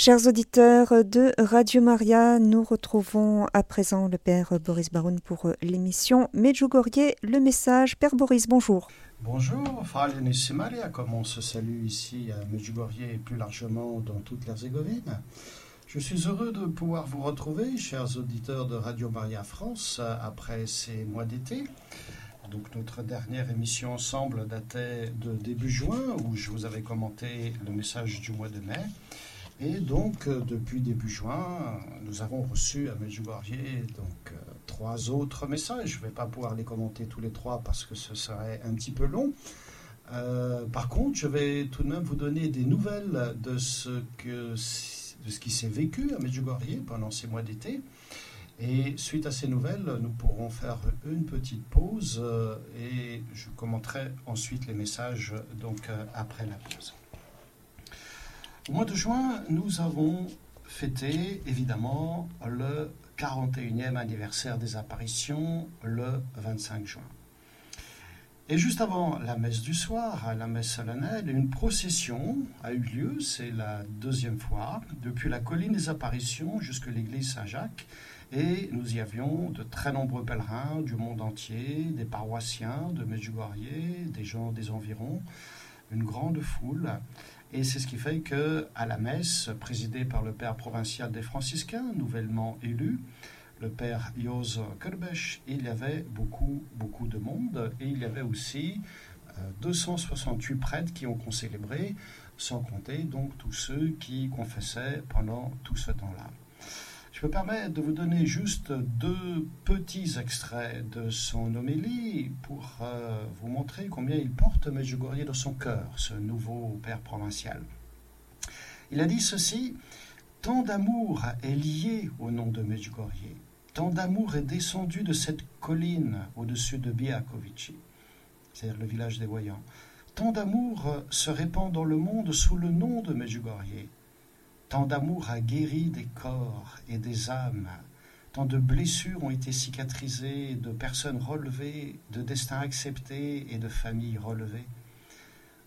Chers auditeurs de Radio Maria, nous retrouvons à présent le Père Boris Baroun pour l'émission Medjugorje, le message. Père Boris, bonjour. Bonjour, Frère Maria, comme on se salue ici à Medjugorje et plus largement dans toute l'Herzégovine. Je suis heureux de pouvoir vous retrouver, chers auditeurs de Radio Maria France, après ces mois d'été. Donc notre dernière émission ensemble datait de début juin, où je vous avais commenté le message du mois de mai. Et donc, euh, depuis début juin, nous avons reçu à Medjugorje donc euh, trois autres messages. Je ne vais pas pouvoir les commenter tous les trois parce que ce serait un petit peu long. Euh, par contre, je vais tout de même vous donner des nouvelles de ce, qui s'est vécu à Medjugorje pendant ces mois d'été. Et suite à ces nouvelles, nous pourrons faire une petite pause et je commenterai ensuite les messages donc après la pause. Au mois de juin, nous avons fêté évidemment le 41e anniversaire des apparitions le 25 juin. Et juste avant la messe du soir, la messe solennelle, une procession a eu lieu, c'est la deuxième fois, depuis la colline des apparitions jusqu'à l'église Saint-Jacques. Et nous y avions de très nombreux pèlerins du monde entier, des paroissiens de Medjugorje, des gens des environs, une grande foule. Et c'est ce qui fait que à la messe, présidée par le père provincial des franciscains, nouvellement élu, le père Jos Kerbesch, il y avait beaucoup, beaucoup de monde. Et il y avait aussi 268 euh, prêtres qui ont concélébré, sans compter donc tous ceux qui confessaient pendant tout ce temps-là. Je me permets de vous donner juste deux petits extraits de son homélie pour euh, vous montrer combien il porte Medjugorje dans son cœur, ce nouveau père provincial. Il a dit ceci Tant d'amour est lié au nom de Medjugorje, tant d'amour est descendu de cette colline au-dessus de Biakovici, c'est-à-dire le village des voyants. Tant d'amour se répand dans le monde sous le nom de Medjugorje Tant d'amour a guéri des corps et des âmes. Tant de blessures ont été cicatrisées, de personnes relevées, de destins acceptés et de familles relevées.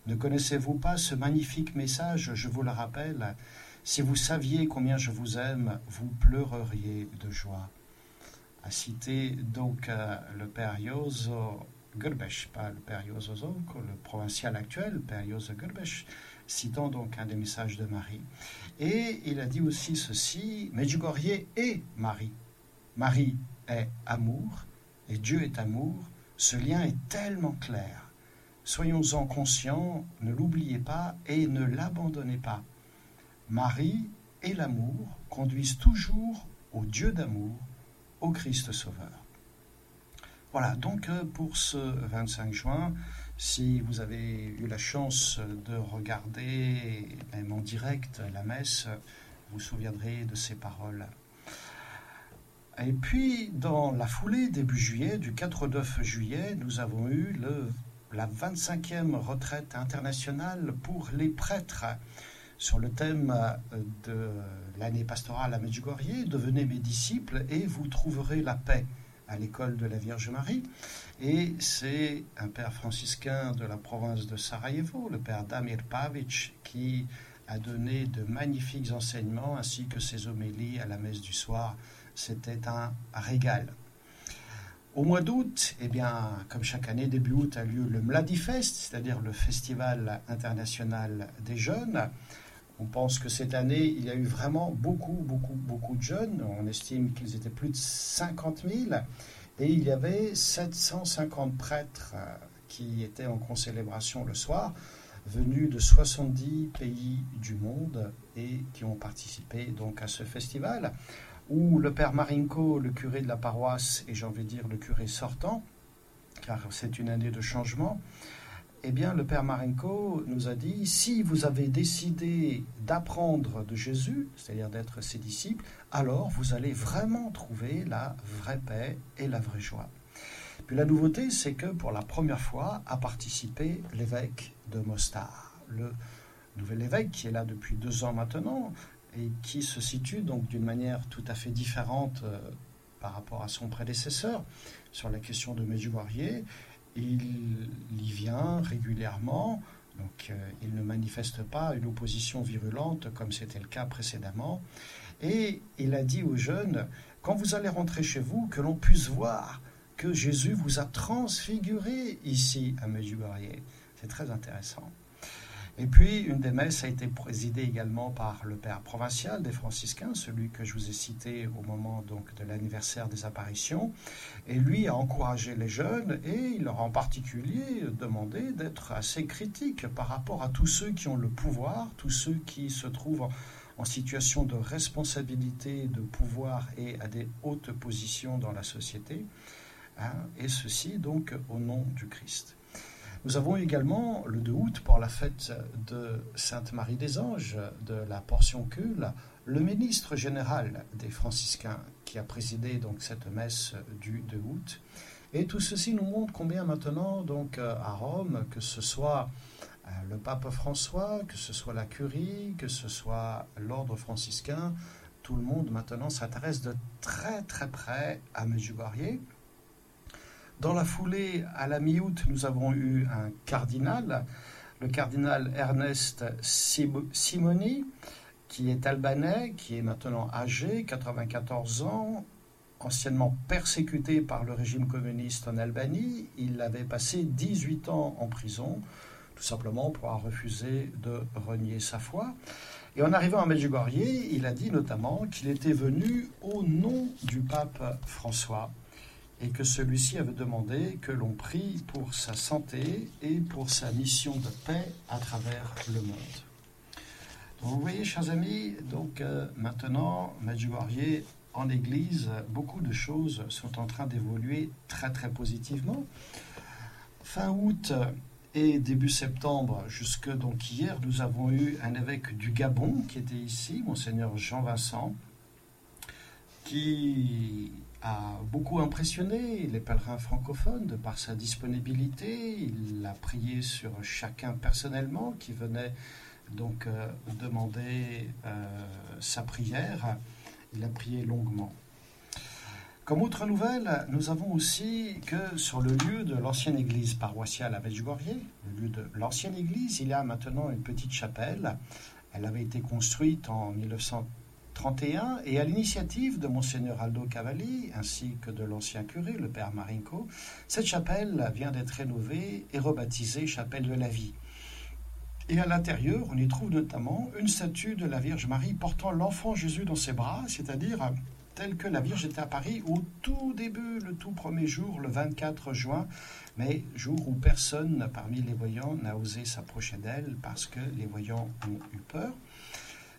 Ne connaissez-vous pas ce magnifique message? Je vous le rappelle. Si vous saviez combien je vous aime, vous pleureriez de joie. A cité donc euh, le père Yozo Gurbesh, pas le père Yozo le provincial actuel, père Yozo citant donc un des messages de Marie. Et il a dit aussi ceci, Medjugorje est Marie. Marie est amour et Dieu est amour. Ce lien est tellement clair. Soyons-en conscients, ne l'oubliez pas et ne l'abandonnez pas. Marie et l'amour conduisent toujours au Dieu d'amour, au Christ Sauveur. Voilà, donc euh, pour ce 25 juin, si vous avez eu la chance de regarder, même en direct, la messe, vous vous souviendrez de ces paroles. Et puis, dans la foulée, début juillet, du 4 au 9 juillet, nous avons eu la 25e retraite internationale pour les prêtres sur le thème de l'année pastorale à Medjugorje, devenez mes disciples et vous trouverez la paix à l'école de la Vierge Marie. Et c'est un père franciscain de la province de Sarajevo, le père Damir Pavic, qui a donné de magnifiques enseignements ainsi que ses homélies à la messe du soir. C'était un régal. Au mois d'août, eh bien, comme chaque année, début août a lieu le Mladifest, c'est-à-dire le Festival international des jeunes. On pense que cette année, il y a eu vraiment beaucoup, beaucoup, beaucoup de jeunes. On estime qu'ils étaient plus de 50 000. Et il y avait 750 prêtres euh, qui étaient en concélébration le soir, venus de 70 pays du monde et qui ont participé donc à ce festival où le père Marinko, le curé de la paroisse, et j'ai envie de dire le curé sortant, car c'est une année de changement, eh bien, le Père Marenko nous a dit, si vous avez décidé d'apprendre de Jésus, c'est-à-dire d'être ses disciples, alors vous allez vraiment trouver la vraie paix et la vraie joie. Puis la nouveauté, c'est que pour la première fois a participé l'évêque de Mostar, le nouvel évêque qui est là depuis deux ans maintenant et qui se situe donc d'une manière tout à fait différente euh, par rapport à son prédécesseur sur la question de Medjugorje il y vient régulièrement Donc euh, il ne manifeste pas une opposition virulente comme c'était le cas précédemment. Et il a dit aux jeunes, quand vous allez rentrer chez vous, que l'on puisse voir que Jésus vous a transfiguré ici à Medjugorje. C'est très intéressant. Et puis, une des messes a été présidée également par le père provincial des franciscains, celui que je vous ai cité au moment de l'anniversaire des apparitions. Et lui a encouragé les jeunes et il leur a en particulier demandé d'être assez critiques par rapport à tous ceux qui ont le pouvoir, tous ceux qui se trouvent en, situation de responsabilité, de pouvoir et à des hautes positions dans la société. Hein, et ceci donc au nom du Christ. Nous avons également le 2 août pour la fête de Sainte Marie des Anges de la portion Cule, le ministre général des franciscains qui a présidé donc cette messe du 2 août. Et tout ceci nous montre combien maintenant donc euh, à Rome, que ce soit euh, le pape François, que ce soit la curie, que ce soit l'ordre franciscain, tout le monde maintenant s'intéresse de très très près à Medjugorje dans la foulée, à la mi-août, nous avons eu un cardinal, le cardinal Ernest Simoni, qui est albanais, qui est maintenant âgé, 94 ans, anciennement persécuté par le régime communiste en Albanie. Il avait passé 18 ans en prison, tout simplement pour avoir refusé de renier sa foi. Et en arrivant à Medjugorje, il a dit notamment qu'il était venu au nom du pape François et que celui-ci avait demandé que l'on prie pour sa santé et pour sa mission de paix à travers le monde. Donc vous voyez, chers amis, donc euh, maintenant, Medjugorje en Église, beaucoup de choses sont en train d'évoluer très très positivement. Fin août et début septembre, jusque donc hier, nous avons eu un évêque du Gabon qui était ici, monseigneur Jean Vincent, qui a beaucoup impressionné les pèlerins francophones de par sa disponibilité. Il a prié sur chacun personnellement qui venait donc euh, demander euh, sa prière. Il a prié longuement. Comme autre nouvelle, nous avons aussi que sur le lieu de l'ancienne église paroissiale à Medjugorje, le lieu de l'ancienne église, il y a maintenant une petite chapelle. Elle avait été construite en 1900 31, et à l'initiative de Monseigneur Aldo Cavalli ainsi que de l'ancien curé, le père Marinko, cette chapelle vient d'être rénovée et rebaptisée Chapelle de la Vie. Et à l'intérieur, on y trouve notamment une statue de la Vierge Marie portant l'enfant Jésus dans ses bras, c'est-à-dire telle que la Vierge était à Paris au tout début, le tout premier jour, le 24 juin, mais jour où personne parmi les voyants n'a osé s'approcher d'elle parce que les voyants ont eu peur.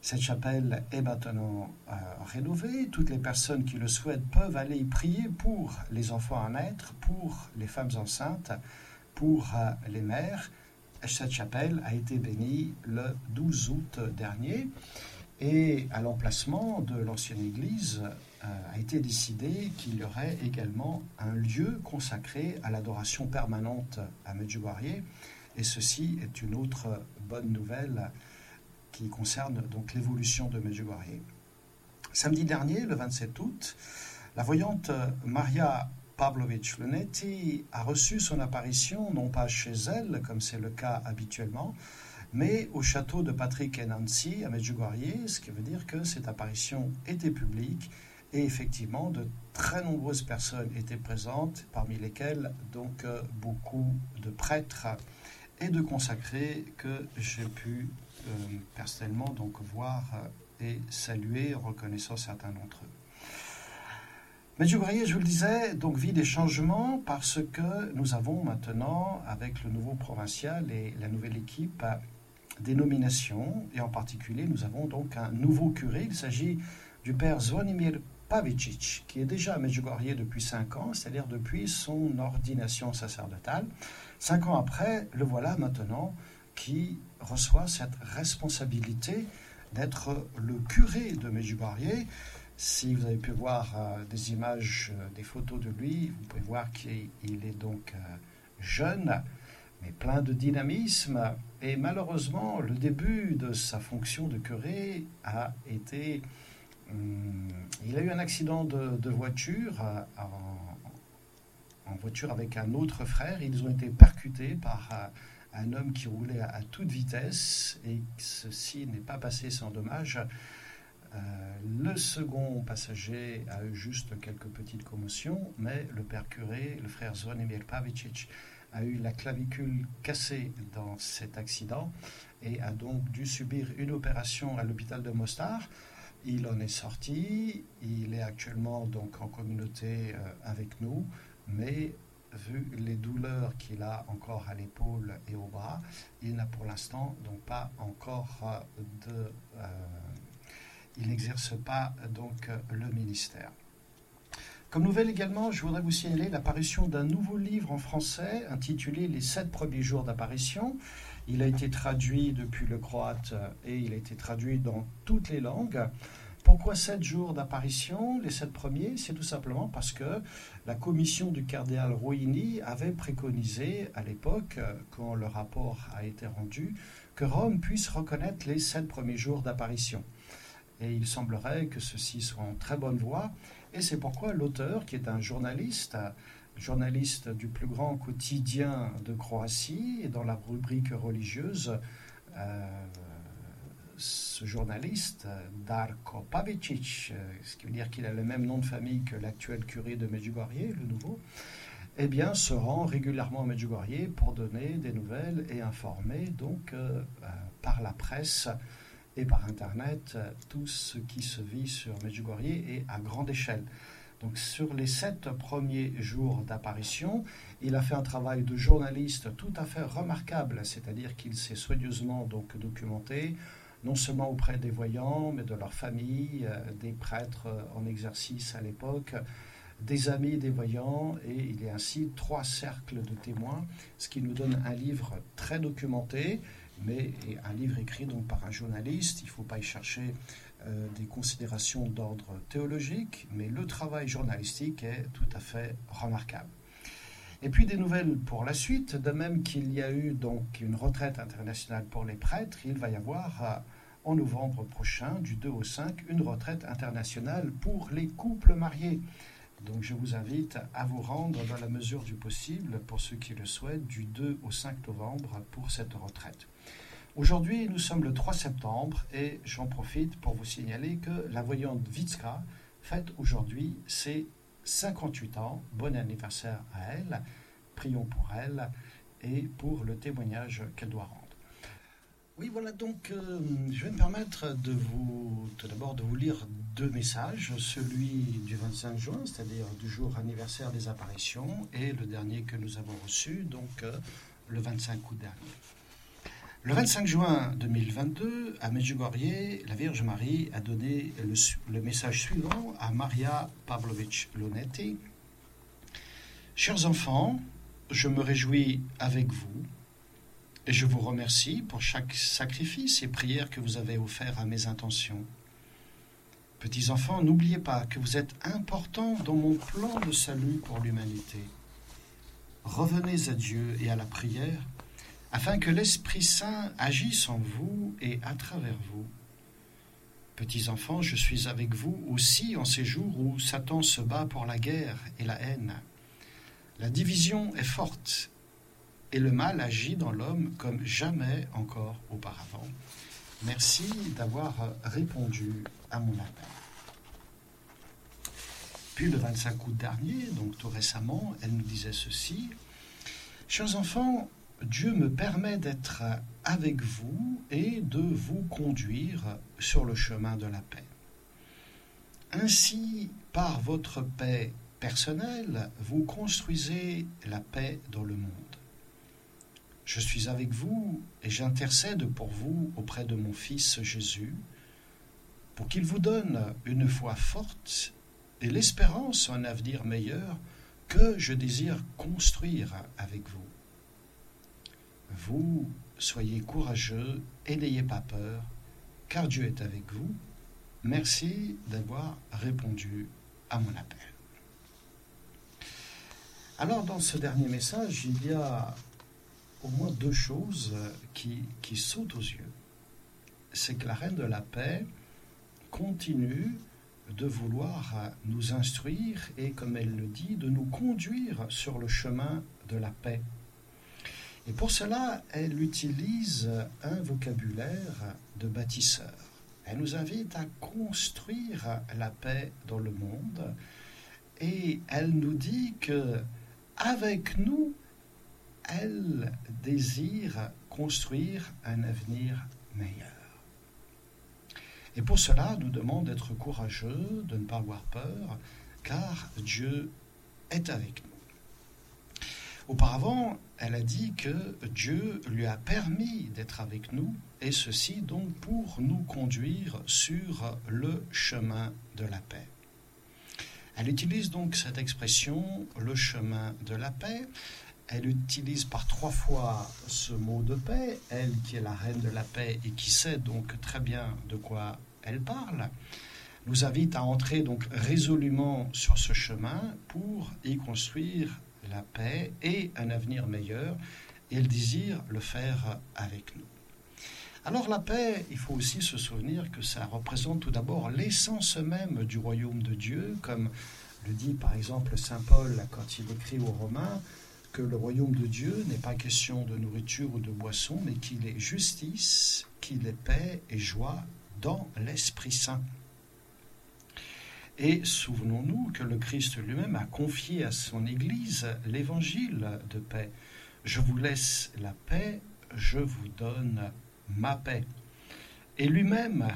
Cette chapelle est maintenant euh, rénovée. Toutes les personnes qui le souhaitent peuvent aller y prier pour les enfants à naître, pour les femmes enceintes, pour euh, les mères. Cette chapelle a été bénie le 12 août dernier et à l'emplacement de l'ancienne église euh, a été décidé qu'il y aurait également un lieu consacré à l'adoration permanente à Medjugorje et ceci est une autre bonne nouvelle qui concerne donc l'évolution de Medjugorje. Samedi dernier, le 27 août, la voyante Maria Pavlovich Lunetti a reçu son apparition non pas chez elle, comme c'est le cas habituellement, mais au château de Patrick et Nancy à Medjugorje, ce qui veut dire que cette apparition était publique et effectivement de très nombreuses personnes étaient présentes, parmi lesquelles donc euh, beaucoup de prêtres et de consacrés que j'ai pu euh, personnellement donc voir euh, et saluer, reconnaissant certains d'entre eux. Mais je vous le disais, donc vit des changements parce que nous avons maintenant, avec le nouveau provincial et la nouvelle équipe, des nominations, et en particulier, nous avons donc un nouveau curé. Il s'agit du père Zvonimir Pavicic, qui est déjà à Medjugorje depuis cinq ans, c'est-à-dire depuis son ordination sacerdotale. Cinq ans après, le voilà maintenant qui reçoit cette responsabilité d'être le curé de Medjugorje. Si vous avez pu voir euh, des images, euh, des photos de lui, vous pouvez voir qu'il est donc euh, jeune, mais plein de dynamisme. Et malheureusement, le début de sa fonction de curé a été... Hum, il a eu un accident de, voiture en, voiture avec un autre frère. Ils ont été percutés par un homme qui roulait à, toute vitesse et ceci n'est pas passé sans dommage. Euh, le second passager a eu juste quelques petites commotions, mais le père curé, le frère Zvonimir Pavicic, a eu la clavicule cassée dans cet accident et a donc dû subir une opération à l'hôpital de Mostar. Il en est sorti, il est actuellement donc en communauté euh, avec nous, mais vu les douleurs qu'il a encore à l'épaule et au bras, il n'a pour l'instant donc pas encore euh, de... Euh, il n'exerce pas donc le ministère. Comme nouvelle également, je voudrais vous signaler l'apparition d'un nouveau livre en français intitulé Les sept premiers jours d'apparition. Il a été traduit depuis le croate et il a été traduit dans toutes les langues. Pourquoi sept jours d'apparition Les sept premiers, c'est tout simplement parce que la commission du cardinal Rouini avait préconisé à l'époque, quand le rapport a été rendu, que Rome puisse reconnaître les sept premiers jours d'apparition. Et il semblerait que ceci soit en très bonne voie. Et c'est pourquoi l'auteur, qui est un journaliste, journaliste du plus grand quotidien de Croatie, dans la rubrique religieuse, euh, ce journaliste, Darko Pavicic, euh, ce qui veut dire qu'il a le même nom de famille que l'actuel curé de Medjugorje, le nouveau, eh bien, se rend régulièrement à Medjugorje pour donner des nouvelles et informer donc euh, par la presse et par Internet tout ce qui se vit sur Medjugorje et à grande échelle. Donc sur les sept premiers jours d'apparition, il a fait un travail de journaliste tout à fait remarquable, c'est-à-dire qu'il s'est soigneusement donc documenté, non seulement auprès des voyants, mais de leurs familles, euh, des prêtres en exercice à l'époque, des amis des voyants, et il y a ainsi trois cercles de témoins, ce qui nous donne un livre très documenté, mais un livre écrit donc par un journaliste. Il ne faut pas y chercher euh, des considérations d'ordre théologique, mais le travail journalistique est tout à fait remarquable. Et puis des nouvelles pour la suite, de même qu'il y a eu donc une retraite internationale pour les prêtres, il va y avoir euh, en novembre prochain, du 2 au 5, une retraite internationale pour les couples mariés. Donc je vous invite à vous rendre dans la mesure du possible, pour ceux qui le souhaitent, du 2 au 5 novembre pour cette retraite. Aujourd'hui, nous sommes le 3 septembre et j'en profite pour vous signaler que la voyante Vitska fête aujourd'hui ses 58 ans. Bon anniversaire à elle. Prions pour elle et pour le témoignage qu'elle doit rendre. Oui, voilà, donc euh, je vais me permettre de vous, tout d'abord, de vous lire deux messages, celui du 25 juin, c'est-à-dire du jour anniversaire des apparitions, et le dernier que nous avons reçu, donc euh, le 25 août dernier. Le 25 juin 2022, à Medjugorje, la Vierge Marie a donné le, message suivant à Maria Pavlovich Lonetti. Chers enfants, je me réjouis avec vous et je vous remercie pour chaque sacrifice et prière que vous avez offert à mes intentions. Petits enfants, n'oubliez pas que vous êtes importants dans mon plan de salut pour l'humanité. Revenez à Dieu et à la prière afin que l'Esprit Saint agisse en vous et à travers vous. Petits enfants, je suis avec vous aussi en ces jours où Satan se bat pour la guerre et la haine. La division est forte et le mal agit dans l'homme comme jamais encore auparavant. Merci d'avoir répondu à mon appel. Puis le 25 août dernier, donc tout récemment, elle nous disait ceci. Chers enfants, Dieu me permet d'être avec vous et de vous conduire sur le chemin de la paix. Ainsi, par votre paix personnelle, vous construisez la paix dans le monde. Je suis avec vous et j'intercède pour vous auprès de mon Fils Jésus, pour qu'il vous donne une foi forte et l'espérance un avenir meilleur que je désire construire avec vous. Vous soyez courageux et n'ayez pas peur, car Dieu est avec vous. Merci d'avoir répondu à mon appel. Alors dans ce dernier message, il y a au moins deux choses qui, qui sautent aux yeux. C'est que la Reine de la Paix continue de vouloir nous instruire et, comme elle le dit, de nous conduire sur le chemin de la paix. Et pour cela, elle utilise un vocabulaire de bâtisseur. Elle nous invite à construire la paix dans le monde et elle nous dit que avec nous, elle désire construire un avenir meilleur. Et pour cela, nous demande d'être courageux, de ne pas avoir peur, car Dieu est avec nous. Auparavant, elle a dit que Dieu lui a permis d'être avec nous, et ceci donc pour nous conduire sur le chemin de la paix. Elle utilise donc cette expression, le chemin de la paix. Elle utilise par trois fois ce mot de paix, elle qui est la reine de la paix et qui sait donc très bien de quoi elle parle, nous invite à entrer donc résolument sur ce chemin pour y construire la paix et un avenir meilleur, et elle désire le faire avec nous. Alors la paix, il faut aussi se souvenir que ça représente tout d'abord l'essence même du royaume de Dieu, comme le dit par exemple Saint Paul quand il écrit aux Romains, que le royaume de Dieu n'est pas question de nourriture ou de boisson, mais qu'il est justice, qu'il est paix et joie dans l'Esprit Saint. Et souvenons-nous que le Christ lui-même a confié à son Église l'évangile de paix. Je vous laisse la paix, je vous donne ma paix. Et lui-même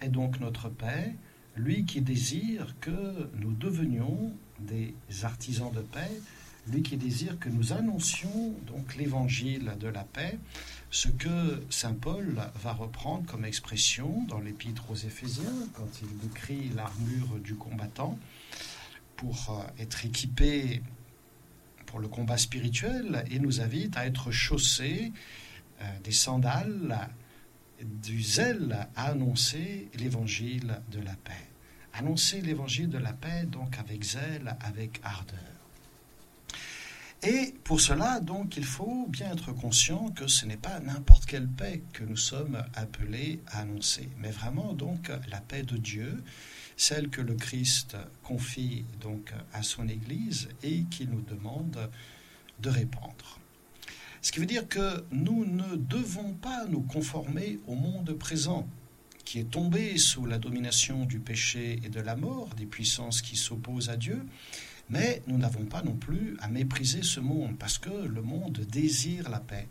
est donc notre paix, lui qui désire que nous devenions des artisans de paix, lui qui désire que nous annoncions donc l'évangile de la paix, ce que saint Paul va reprendre comme expression dans l'épître aux Éphésiens quand il décrit l'armure du combattant pour euh, être équipé pour le combat spirituel et nous invite à être chaussés euh, des sandales du zèle à annoncer l'évangile de la paix. Annoncer l'évangile de la paix, donc avec zèle, avec ardeur. Et pour cela, donc, il faut bien être conscient que ce n'est pas n'importe quelle paix que nous sommes appelés à annoncer, mais vraiment donc la paix de Dieu, celle que le Christ confie donc à son Église et qu'il nous demande de répandre. Ce qui veut dire que nous ne devons pas nous conformer au monde présent, qui est tombé sous la domination du péché et de la mort, des puissances qui s'opposent à Dieu, mais nous n'avons pas non plus à mépriser ce monde, parce que le monde désire la paix.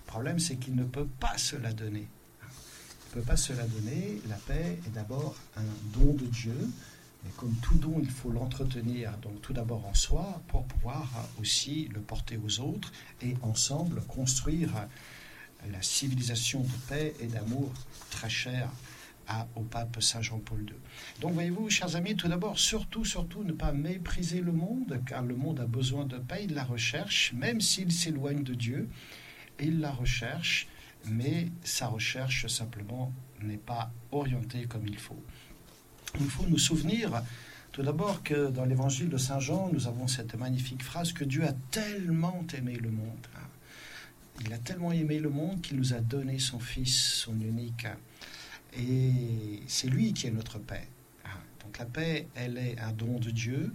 Le problème, c'est qu'il ne peut pas se la donner. Il ne peut pas se la donner. La paix est d'abord un don de Dieu, mais comme tout don, il faut l'entretenir, donc tout d'abord en soi, pour pouvoir aussi le porter aux autres et ensemble construire la civilisation de paix et d'amour très chère au pape Saint Jean-Paul II. Donc voyez-vous, chers amis, tout d'abord, surtout, surtout ne pas mépriser le monde, car le monde a besoin de paix, il la recherche, même s'il s'éloigne de Dieu, il la recherche, mais sa recherche simplement n'est pas orientée comme il faut. Il faut nous souvenir tout d'abord que dans l'évangile de Saint Jean, nous avons cette magnifique phrase que Dieu a tellement aimé le monde. Il a tellement aimé le monde qu'il nous a donné son Fils, son unique. Et c'est lui qui est notre paix. Donc la paix, elle est un don de Dieu.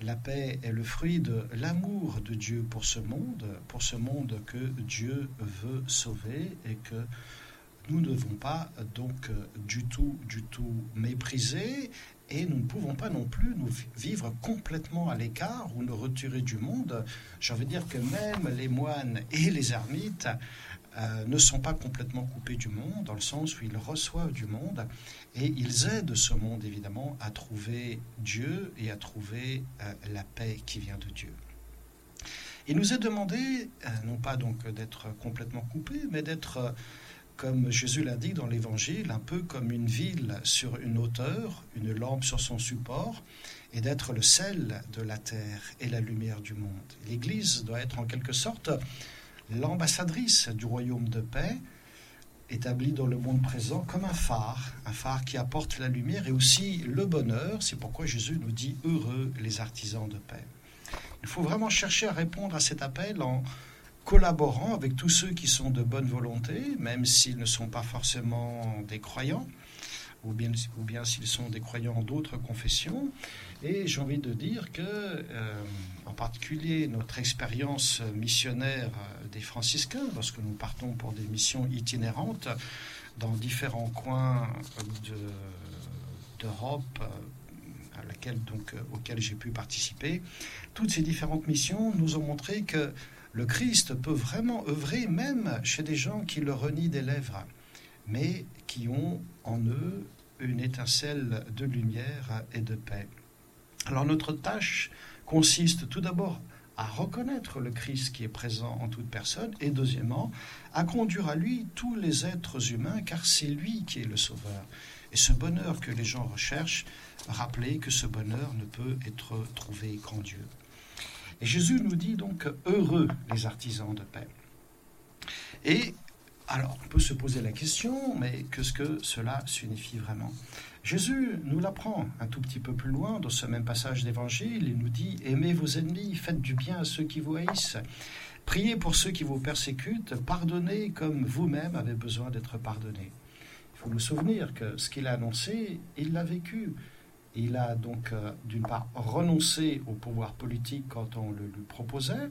La paix est le fruit de l'amour de Dieu pour ce monde, pour ce monde que Dieu veut sauver et que nous ne devons pas donc du tout, du tout mépriser et nous ne pouvons pas non plus nous vivre complètement à l'écart ou nous retirer du monde. J'ai envie dire que même les moines et les ermites euh, ne sont pas complètement coupés du monde, dans le sens où ils reçoivent du monde et ils aident ce monde évidemment à trouver Dieu et à trouver euh, la paix qui vient de Dieu. Il nous est demandé, euh, non pas donc d'être complètement coupés, mais d'être, comme Jésus l'a dit dans l'Évangile, un peu comme une ville sur une hauteur, une lampe sur son support, et d'être le sel de la terre et la lumière du monde. L'Église doit être en quelque sorte l'ambassadrice du royaume de paix, établie dans le monde présent comme un phare, un phare qui apporte la lumière et aussi le bonheur. C'est pourquoi Jésus nous dit heureux les artisans de paix. Il faut vraiment chercher à répondre à cet appel en collaborant avec tous ceux qui sont de bonne volonté, même s'ils ne sont pas forcément des croyants, ou bien, s'ils sont des croyants d'autres confessions. Et j'ai envie de dire que, euh, en particulier, notre expérience missionnaire des franciscains, lorsque nous partons pour des missions itinérantes dans différents coins d'Europe, à laquelle, donc, j'ai pu participer, toutes ces différentes missions nous ont montré que le Christ peut vraiment œuvrer même chez des gens qui le renient des lèvres, mais qui ont en eux une étincelle de lumière et de paix. Alors notre tâche consiste tout d'abord à reconnaître le Christ qui est présent en toute personne et deuxièmement à conduire à lui tous les êtres humains car c'est lui qui est le sauveur. Et ce bonheur que les gens recherchent, rappelez que ce bonheur ne peut être trouvé qu'en Dieu. Et Jésus nous dit donc heureux les artisans de paix. Et alors, on peut se poser la question, mais qu'est-ce que cela signifie vraiment? Jésus nous l'apprend un tout petit peu plus loin dans ce même passage d'évangile. Il nous dit Aimez vos ennemis, faites du bien à ceux qui vous haïssent, priez pour ceux qui vous persécutent, pardonnez comme vous-même avez besoin d'être pardonné. Il faut nous souvenir que ce qu'il a annoncé, il l'a vécu. Il a donc, euh, d'une part, renoncé au pouvoir politique quand on le lui proposait.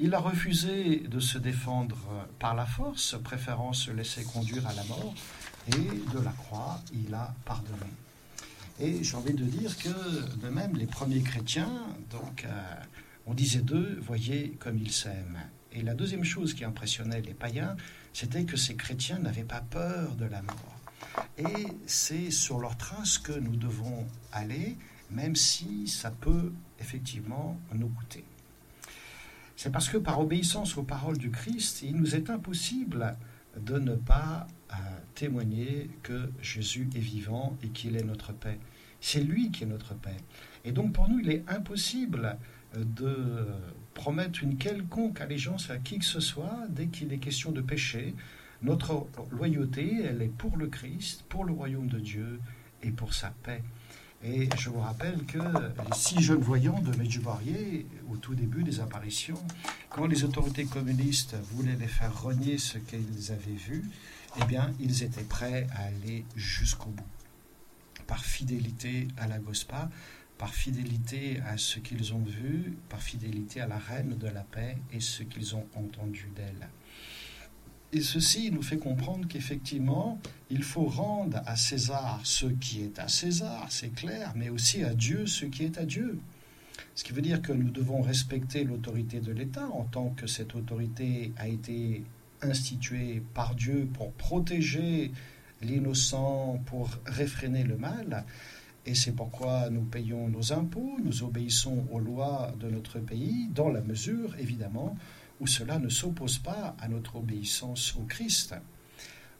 Il a refusé de se défendre par la force, préférant se laisser conduire à la mort. Et de la croix, il a pardonné. Et j'ai envie de dire que, de même, les premiers chrétiens, donc, euh, on disait d'eux, voyez comme ils s'aiment. Et la deuxième chose qui impressionnait les païens, c'était que ces chrétiens n'avaient pas peur de la mort. Et c'est sur leur trace que nous devons aller, même si ça peut effectivement nous coûter. C'est parce que par obéissance aux paroles du Christ, il nous est impossible de ne pas euh, témoigner que Jésus est vivant et qu'il est notre paix. C'est lui qui est notre paix. Et donc pour nous, il est impossible de promettre une quelconque allégeance à qui que ce soit dès qu'il est question de péché, notre loyauté, elle est pour le Christ, pour le royaume de Dieu et pour sa paix. Et je vous rappelle que les six jeunes voyants de Medjugorje, au tout début des apparitions, quand les autorités communistes voulaient les faire renier ce qu'ils avaient vu, eh bien, ils étaient prêts à aller jusqu'au bout. Par fidélité à la Gospa, par fidélité à ce qu'ils ont vu, par fidélité à la reine de la paix et ce qu'ils ont entendu d'elle. Et ceci nous fait comprendre qu'effectivement, il faut rendre à César ce qui est à César, c'est clair, mais aussi à Dieu ce qui est à Dieu. Ce qui veut dire que nous devons respecter l'autorité de l'État en tant que cette autorité a été instituée par Dieu pour protéger l'innocent, pour réfréner le mal. Et c'est pourquoi nous payons nos impôts, nous obéissons aux lois de notre pays, dans la mesure, évidemment, où cela ne s'oppose pas à notre obéissance au Christ.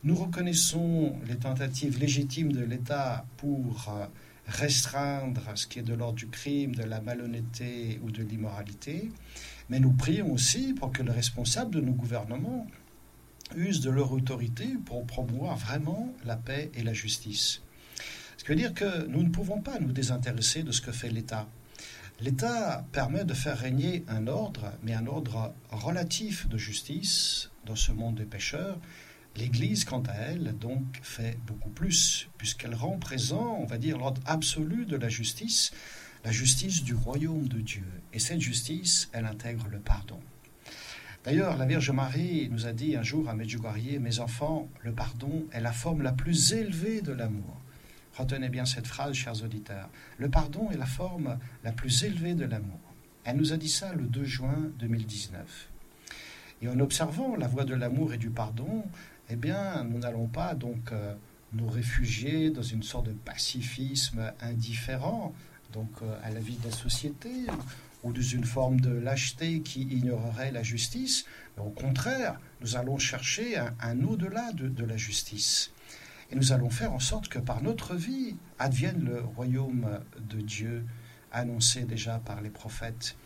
Nous reconnaissons les tentatives légitimes de l'État pour euh, restreindre ce qui est de l'ordre du crime, de la malhonnêteté ou de l'immoralité, mais nous prions aussi pour que les responsables de nos gouvernements usent de leur autorité pour promouvoir vraiment la paix et la justice. Ce qui veut dire que nous ne pouvons pas nous désintéresser de ce que fait l'État. L'État permet de faire régner un ordre, mais un ordre relatif de justice dans ce monde des pécheurs. L'Église, quant à elle, donc, fait beaucoup plus, puisqu'elle rend présent, on va dire, l'ordre absolu de la justice, la justice du royaume de Dieu. Et cette justice, elle intègre le pardon. D'ailleurs, la Vierge Marie nous a dit un jour à Medjugorje, mes enfants, le pardon est la forme la plus élevée de l'amour. Retenez bien cette phrase, chers auditeurs. Le pardon est la forme la plus élevée de l'amour. Elle nous a dit ça le 2 juin 2019. Et en observant la voie de l'amour et du pardon, eh bien, nous n'allons pas donc euh, nous réfugier dans une sorte de pacifisme indifférent donc euh, à la vie de la société ou dans une forme de lâcheté qui ignorerait la justice. Mais au contraire, nous allons chercher un, au-delà de la justice. Et nous allons faire en sorte que par notre vie advienne le royaume de Dieu annoncé déjà par les prophètes,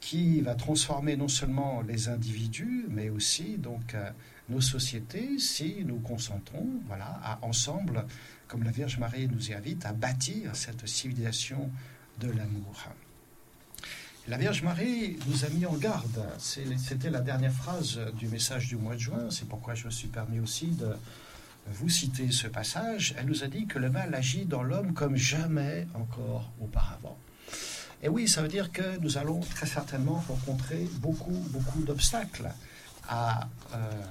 qui va transformer non seulement les individus, mais aussi donc euh, nos sociétés si nous consentons, voilà, ensemble, comme la Vierge Marie nous y invite, à bâtir cette civilisation de l'amour. La Vierge Marie nous a mis en garde. C'était la dernière phrase du message du mois de juin. C'est pourquoi je me suis permis aussi de, vous citer ce passage, elle nous a dit que le mal agit dans l'homme comme jamais encore auparavant. Et oui, ça veut dire que nous allons très certainement rencontrer beaucoup, beaucoup d'obstacles à, euh,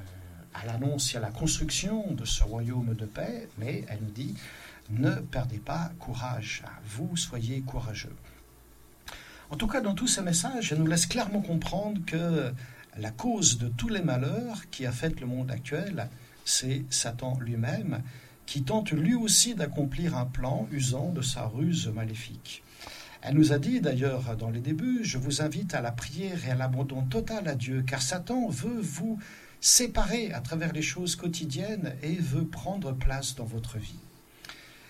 à l'annonce et à la construction de ce royaume de paix, mais elle nous dit, ne perdez pas courage, vous soyez courageux. En tout cas, dans tous ces messages, elle nous laisse clairement comprendre que la cause de tous les malheurs qui affectent le monde actuel, c'est Satan lui-même, qui tente lui aussi d'accomplir un plan usant de sa ruse maléfique. Elle nous a dit d'ailleurs dans les débuts, je vous invite à la prière et à l'abandon total à Dieu, car Satan veut vous séparer à travers les choses quotidiennes et veut prendre place dans votre vie.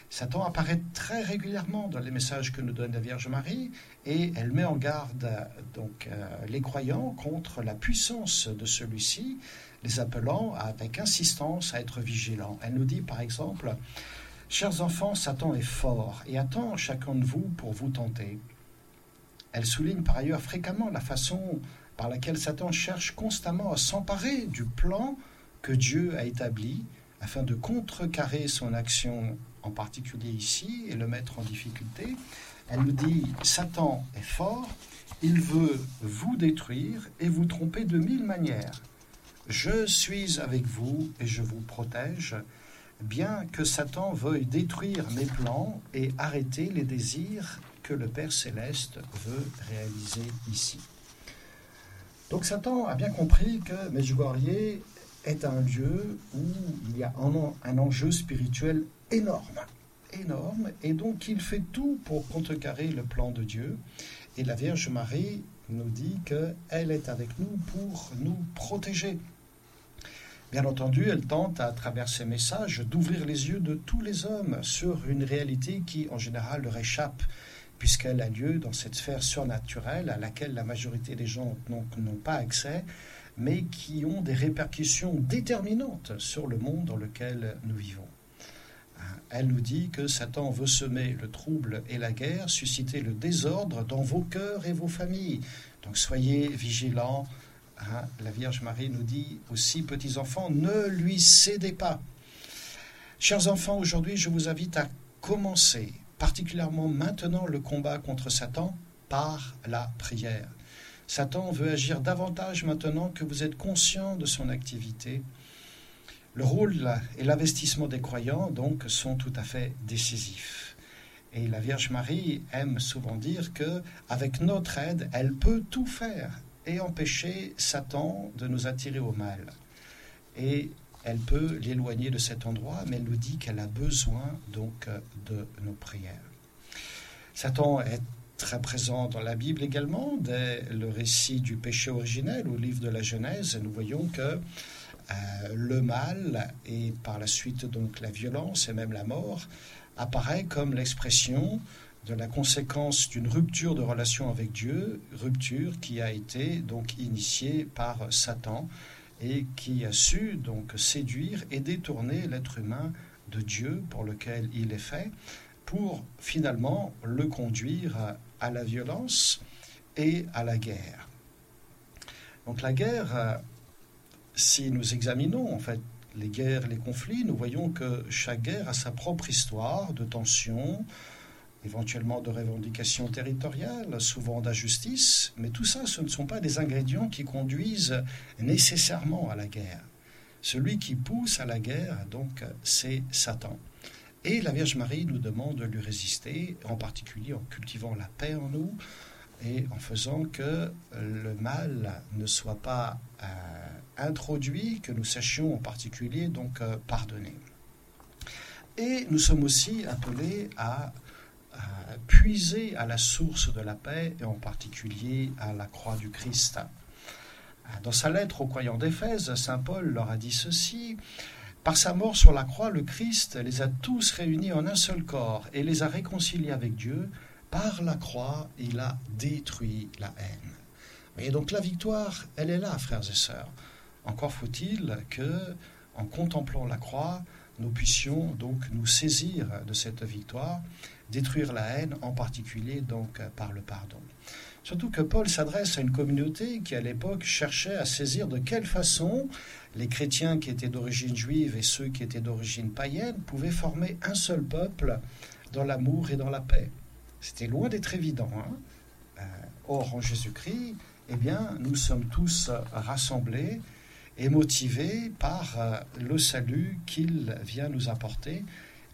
Satan apparaît très régulièrement dans les messages que nous donne la Vierge Marie et elle met en garde donc euh, les croyants contre la puissance de celui-ci, les appelant avec insistance à être vigilants. Elle nous dit par exemple Chers enfants, Satan est fort et attend chacun de vous pour vous tenter. Elle souligne par ailleurs fréquemment la façon par laquelle Satan cherche constamment à s'emparer du plan que Dieu a établi afin de contrecarrer son action, en particulier ici, et le mettre en difficulté. Elle nous dit, Satan est fort, il veut vous détruire et vous tromper de mille manières. Je suis avec vous et je vous protège bien que Satan veuille détruire mes plans et arrêter les désirs que le Père céleste veut réaliser ici. Donc Satan a bien compris que Medjugorje est un lieu où il y a un, un enjeu spirituel énorme, énorme, et donc il fait tout pour contrecarrer le plan de Dieu. Et la Vierge Marie nous dit qu'elle est avec nous pour nous protéger Bien entendu, elle tente, à travers ses messages, d'ouvrir les yeux de tous les hommes sur une réalité qui, en général, leur échappe, puisqu'elle a lieu dans cette sphère surnaturelle à laquelle la majorité des gens n'ont pas accès, mais qui ont des répercussions déterminantes sur le monde dans lequel nous vivons. Elle nous dit que Satan veut semer le trouble et la guerre, susciter le désordre dans vos cœurs et vos familles. Donc soyez vigilants, Hein, la Vierge Marie nous dit aussi, petits enfants, ne lui cédez pas. Chers enfants, aujourd'hui, je vous invite à commencer, particulièrement maintenant, le combat contre Satan par la prière. Satan veut agir davantage maintenant que vous êtes conscient de son activité. Le rôle et l'investissement des croyants, donc, sont tout à fait décisifs. Et la Vierge Marie aime souvent dire que, avec notre aide, elle peut tout faire et empêcher Satan de nous attirer au mal. Et elle peut l'éloigner de cet endroit, mais elle nous dit qu'elle a besoin donc de nos prières. Satan est très présent dans la Bible également, dès le récit du péché originel au livre de la Genèse, nous voyons que euh, le mal et par la suite donc la violence et même la mort apparaît comme l'expression de la conséquence d'une rupture de relation avec Dieu, rupture qui a été donc initiée par Satan et qui a su donc séduire et détourner l'être humain de Dieu pour lequel il est fait, pour finalement le conduire à la violence et à la guerre. Donc la guerre, si nous examinons en fait les guerres, les conflits, nous voyons que chaque guerre a sa propre histoire de tension, éventuellement de revendications territoriales, souvent d'injustice, mais tout ça, ce ne sont pas des ingrédients qui conduisent nécessairement à la guerre. Celui qui pousse à la guerre, donc, c'est Satan. Et la Vierge Marie nous demande de lui résister, en particulier en cultivant la paix en nous et en faisant que le mal ne soit pas euh, introduit, que nous sachions en particulier donc euh, pardonner. Et nous sommes aussi appelés à puiser à la source de la paix et en particulier à la croix du Christ. Dans sa lettre aux croyants d'Éphèse, Saint Paul leur a dit ceci. Par sa mort sur la croix, le Christ les a tous réunis en un seul corps et les a réconciliés avec Dieu. Par la croix, il a détruit la haine. Et donc la victoire, elle est là, frères et sœurs. Encore faut-il que, en contemplant la croix, nous puissions donc nous saisir de cette victoire détruire la haine, en particulier donc par le pardon. Surtout que Paul s'adresse à une communauté qui, à l'époque, cherchait à saisir de quelle façon les chrétiens qui étaient d'origine juive et ceux qui étaient d'origine païenne pouvaient former un seul peuple dans l'amour et dans la paix. C'était loin d'être évident. Hein. Euh, or, en Jésus-Christ, eh bien, nous sommes tous rassemblés et motivés par euh, le salut qu'il vient nous apporter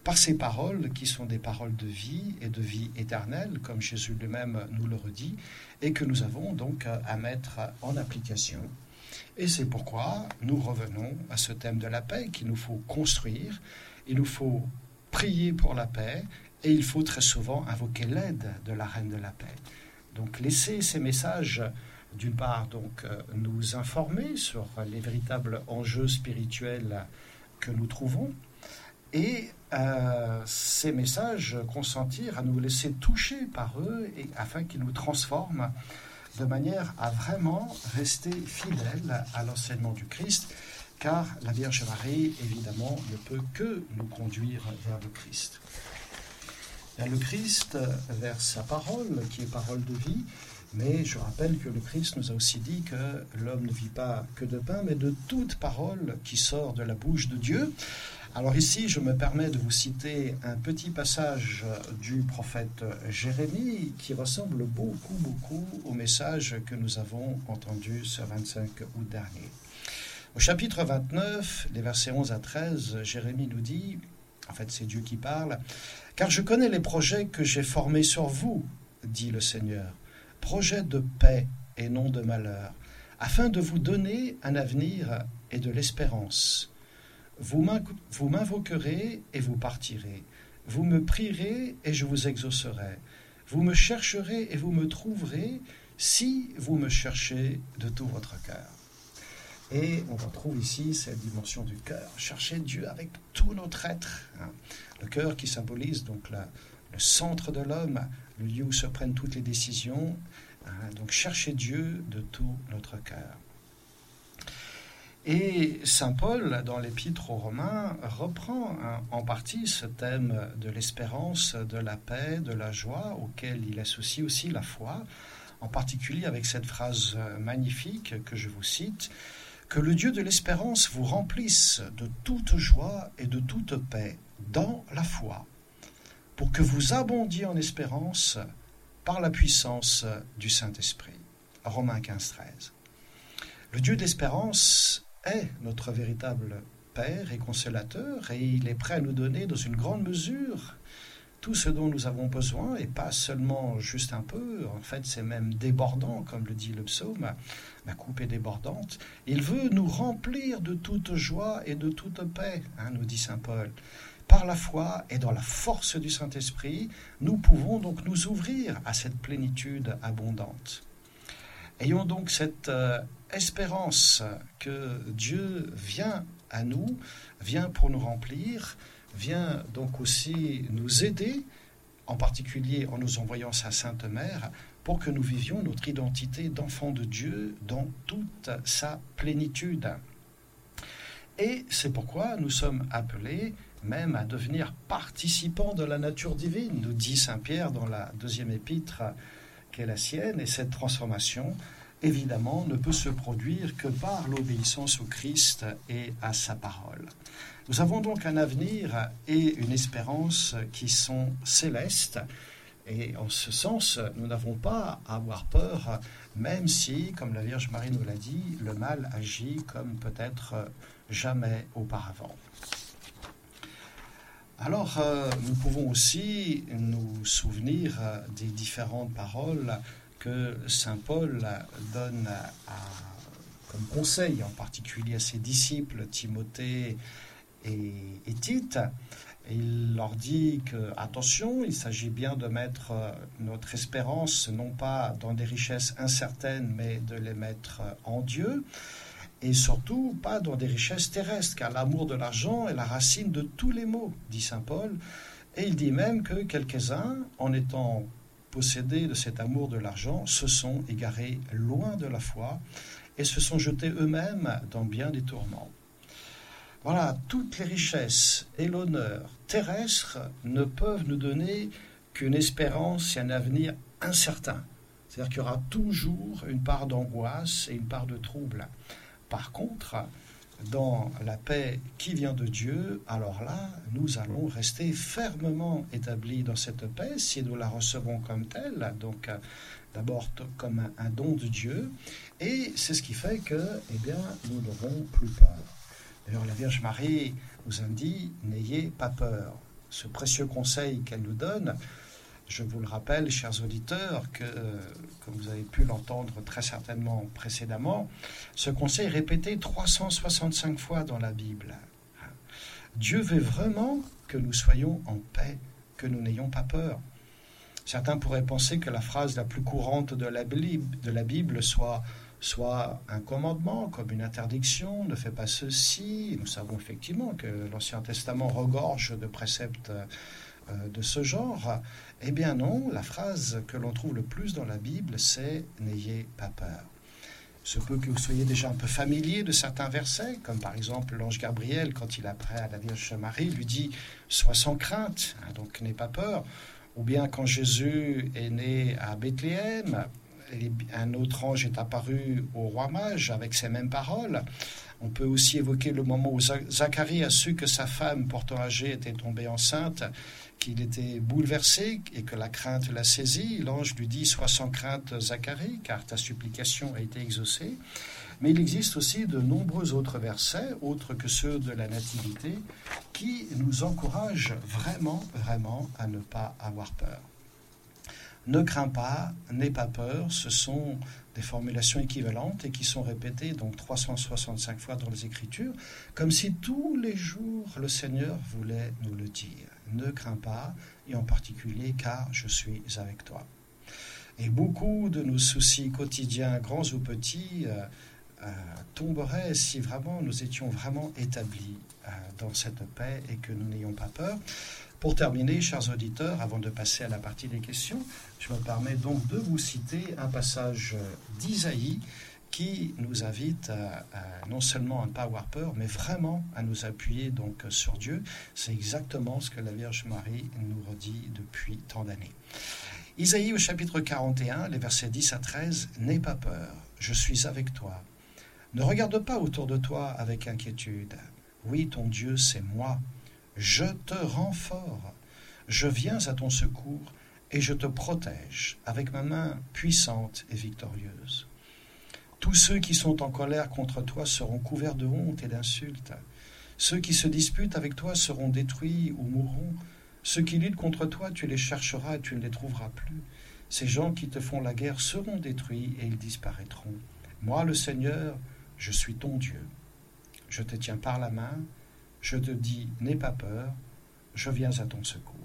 par ces paroles qui sont des paroles de vie et de vie éternelle, comme Jésus lui-même nous le redit, et que nous avons donc à mettre en application. Et c'est pourquoi nous revenons à ce thème de la paix qu'il nous faut construire, il nous faut prier pour la paix, et il faut très souvent invoquer l'aide de la Reine de la paix. Donc laisser ces messages, d'une part, donc nous informer sur les véritables enjeux spirituels que nous trouvons, et ces messages consentir à nous laisser toucher par eux et afin qu'ils nous transforment de manière à vraiment rester fidèles à l'enseignement du Christ, car la Vierge Marie, évidemment, ne peut que nous conduire vers le Christ. Vers le Christ, vers sa parole, qui est parole de vie, mais je rappelle que le Christ nous a aussi dit que l'homme ne vit pas que de pain, mais de toute parole qui sort de la bouche de Dieu. Alors ici, je me permets de vous citer un petit passage du prophète Jérémie qui ressemble beaucoup, beaucoup au message que nous avons entendu ce 25 août dernier. Au chapitre 29, les versets 11 à 13, Jérémie nous dit, en fait c'est Dieu qui parle, Car je connais les projets que j'ai formés sur vous, dit le Seigneur, projets de paix et non de malheur, afin de vous donner un avenir et de l'espérance. Vous m'invoquerez et vous partirez. Vous me prierez et je vous exaucerai. Vous me chercherez et vous me trouverez si vous me cherchez de tout votre cœur. Et on retrouve ici cette dimension du cœur. Chercher Dieu avec tout notre être. Hein. Le cœur qui symbolise donc le centre de l'homme, le lieu où se prennent toutes les décisions. Hein. Donc chercher Dieu de tout notre cœur. Et Saint Paul, dans l'Épître aux Romains, reprend hein, en partie ce thème de l'espérance, de la paix, de la joie, auquel il associe aussi la foi, en particulier avec cette phrase magnifique que je vous cite, Que le Dieu de l'espérance vous remplisse de toute joie et de toute paix dans la foi, pour que vous abondiez en espérance par la puissance du Saint-Esprit. Romains 15, 13. Le Dieu d'espérance est notre véritable Père et consolateur, et il est prêt à nous donner dans une grande mesure tout ce dont nous avons besoin, et pas seulement juste un peu, en fait c'est même débordant, comme le dit le psaume, ma coupe est débordante. Il veut nous remplir de toute joie et de toute paix, hein, nous dit Saint Paul. Par la foi et dans la force du Saint-Esprit, nous pouvons donc nous ouvrir à cette plénitude abondante. Ayons donc cette euh, espérance que Dieu vient à nous, vient pour nous remplir, vient donc aussi nous aider, en particulier en nous envoyant sa Sainte Mère, pour que nous vivions notre identité d'enfant de Dieu dans toute sa plénitude. Et c'est pourquoi nous sommes appelés même à devenir participants de la nature divine, nous dit Saint Pierre dans la deuxième épître qu'est la sienne, et cette transformation évidemment, ne peut se produire que par l'obéissance au Christ et à sa parole. Nous avons donc un avenir et une espérance qui sont célestes. Et en ce sens, nous n'avons pas à avoir peur, même si, comme la Vierge Marie nous l'a dit, le mal agit comme peut-être jamais auparavant. Alors, euh, nous pouvons aussi nous souvenir des différentes paroles que Saint Paul donne comme conseil, en particulier à ses disciples, Timothée et, et Tite. il leur dit que, attention, il s'agit bien de mettre notre espérance non pas dans des richesses incertaines, mais de les mettre en Dieu. Et surtout, pas dans des richesses terrestres, car l'amour de l'argent est la racine de tous les maux, dit Saint Paul. Et il dit même que quelques-uns, en étant possédés de cet amour de l'argent, se sont égarés loin de la foi et se sont jetés eux-mêmes dans bien des tourments. Voilà, toutes les richesses et l'honneur terrestres ne peuvent nous donner qu'une espérance et un avenir incertain. C'est-à-dire qu'il y aura toujours une part d'angoisse et une part de trouble. Par contre, dans la paix qui vient de Dieu, alors là, nous allons rester fermement établis dans cette paix si nous la recevons comme telle, donc d'abord comme un, don de Dieu, et c'est ce qui fait que, eh bien, nous n'aurons plus peur. D'ailleurs, la Vierge Marie nous a dit, n'ayez pas peur. Ce précieux conseil qu'elle nous donne, je vous le rappelle, chers auditeurs, que, comme vous avez pu l'entendre très certainement précédemment, ce conseil est répété 365 fois dans la Bible. Dieu veut vraiment que nous soyons en paix, que nous n'ayons pas peur. Certains pourraient penser que la phrase la plus courante de la Bible, soit soit un commandement comme une interdiction, ne fais pas ceci. Nous savons effectivement que l'Ancien Testament regorge de préceptes euh, de ce genre. Eh bien non, la phrase que l'on trouve le plus dans la Bible, c'est N'ayez pas peur. Ce peut que vous soyez déjà un peu familier de certains versets, comme par exemple l'ange Gabriel, quand il apprend à la Vierge Marie, lui dit Sois sans crainte, hein, donc n'aie pas peur. Ou bien quand Jésus est né à Bethléem, un autre ange est apparu au roi mage avec ces mêmes paroles. On peut aussi évoquer le moment où Zacharie a su que sa femme portant âgée était tombée enceinte qu'il était bouleversé et que la crainte l'a saisi. L'ange lui dit Sois sans crainte, Zacharie, car ta supplication a été exaucée. Mais il existe aussi de nombreux autres versets, autres que ceux de la Nativité, qui nous encouragent vraiment, vraiment à ne pas avoir peur. Ne crains pas, n'aie pas peur, ce sont des formulations équivalentes et qui sont répétées donc 365 fois dans les Écritures, comme si tous les jours le Seigneur voulait nous le dire ne crains pas, et en particulier car je suis avec toi. Et beaucoup de nos soucis quotidiens, grands ou petits, euh, euh, tomberaient si vraiment nous étions vraiment établis euh, dans cette paix et que nous n'ayons pas peur. Pour terminer, chers auditeurs, avant de passer à la partie des questions, je me permets donc de vous citer un passage d'Isaïe qui nous invite à, non seulement à ne pas avoir peur, mais vraiment à nous appuyer donc sur Dieu. C'est exactement ce que la Vierge Marie nous redit depuis tant d'années. Isaïe au chapitre 41, les versets 10 à 13, N'aie pas peur, je suis avec toi. Ne regarde pas autour de toi avec inquiétude. Oui, ton Dieu, c'est moi. Je te rends. Je viens à ton secours et je te protège avec ma main puissante et victorieuse. Tous ceux qui sont en colère contre toi seront couverts de honte et d'insultes. Ceux qui se disputent avec toi seront détruits ou mourront. Ceux qui luttent contre toi, tu les chercheras et tu ne les trouveras plus. Ces gens qui te font la guerre seront détruits et ils disparaîtront. Moi, le Seigneur, je suis ton Dieu. Je te tiens par la main, je te dis, n'aie pas peur, je viens à ton secours.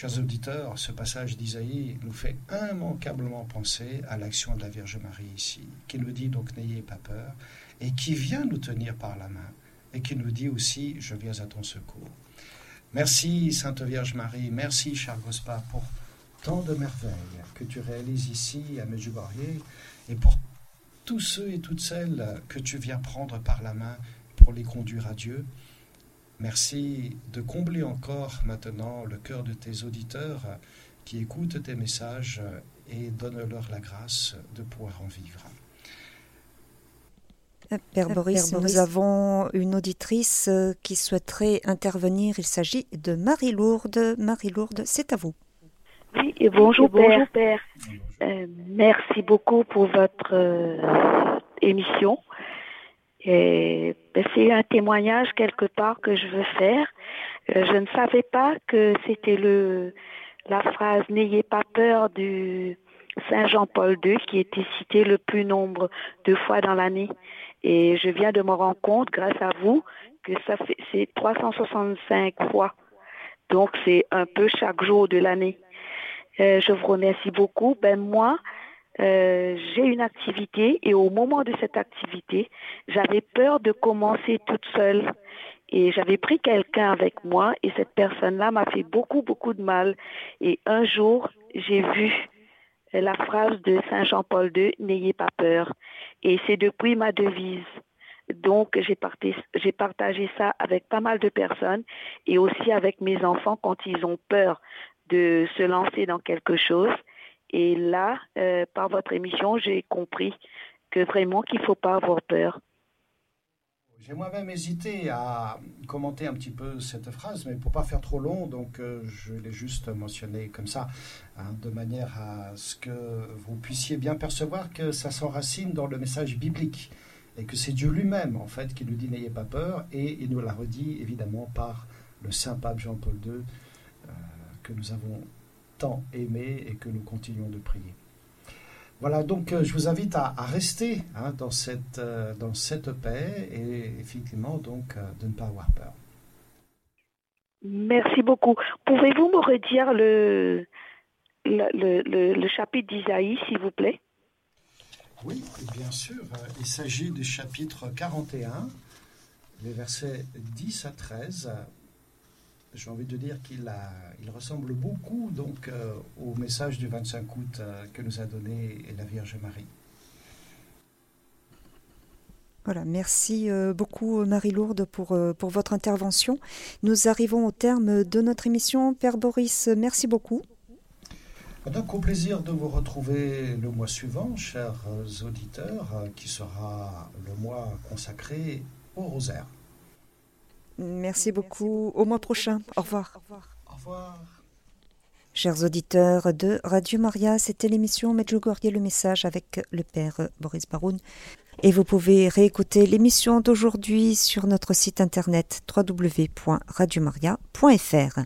Chers auditeurs, ce passage d'Isaïe nous fait immanquablement penser à l'action de la Vierge Marie ici, qui nous dit donc n'ayez pas peur, et qui vient nous tenir par la main, et qui nous dit aussi je viens à ton secours. Merci Sainte Vierge Marie, merci cher Gospa pour tant de merveilles que tu réalises ici à Medjugorje, et pour tous ceux et toutes celles que tu viens prendre par la main pour les conduire à Dieu. Merci de combler encore maintenant le cœur de tes auditeurs qui écoutent tes messages et donne-leur la grâce de pouvoir en vivre. Père Boris, nous avons une auditrice qui souhaiterait intervenir. Il s'agit de Marie-Lourde. Marie-Lourde, c'est à vous. Oui, et bonjour, Père. Euh, merci beaucoup pour votre euh, émission. Et ben, c'est un témoignage quelque part que je veux faire. Euh, je ne savais pas que c'était le la phrase N'ayez pas peur du Saint Jean-Paul II qui était cité le plus nombre de fois dans l'année. Et je viens de me rendre compte, grâce à vous, que ça fait c'est 365 fois. Donc c'est un peu chaque jour de l'année. Euh, je vous remercie beaucoup. Ben moi, euh, j'ai une activité et au moment de cette activité, j'avais peur de commencer toute seule. Et j'avais pris quelqu'un avec moi et cette personne-là m'a fait beaucoup, beaucoup de mal. Et un jour, j'ai vu la phrase de Saint Jean-Paul II, N'ayez pas peur. Et c'est depuis ma devise. Donc, j'ai partagé ça avec pas mal de personnes et aussi avec mes enfants quand ils ont peur de se lancer dans quelque chose Et là, par votre émission, j'ai compris que vraiment qu'il ne faut pas avoir peur. J'ai moi-même hésité à commenter un petit peu cette phrase, mais pour pas faire trop long, donc euh, je l'ai juste mentionné comme ça, hein, de manière à ce que vous puissiez bien percevoir que ça s'enracine dans le message biblique et que c'est Dieu lui-même en fait qui nous dit n'ayez pas peur et il nous l'a redit évidemment par le saint pape Jean-Paul II euh, que nous avons tant aimé et que nous continuons de prier. Voilà, donc euh, je vous invite à, rester hein, dans, cette, euh, dans cette paix et effectivement donc euh, de ne pas avoir peur. Merci beaucoup. Pouvez-vous me redire le, le, le, chapitre d'Isaïe, s'il vous plaît? Oui, bien sûr. Il s'agit du chapitre 41, les versets 10 à 13 j'ai envie de dire qu'il il ressemble beaucoup donc euh, au message du 25 août euh, que nous a donné la Vierge Marie. Voilà, merci euh, beaucoup Marie-Lourde pour, pour votre intervention. Nous arrivons au terme de notre émission. Père Boris, merci beaucoup. Donc au plaisir de vous retrouver le mois suivant, chers auditeurs, qui sera le mois consacré au rosaire. Merci beaucoup. Au mois prochain. Au revoir. Au revoir. Chers auditeurs de Radio Maria, c'était l'émission Medjugorje le message avec le père Boris Baroun. Et vous pouvez réécouter l'émission d'aujourd'hui sur notre site internet www.radiomaria.fr.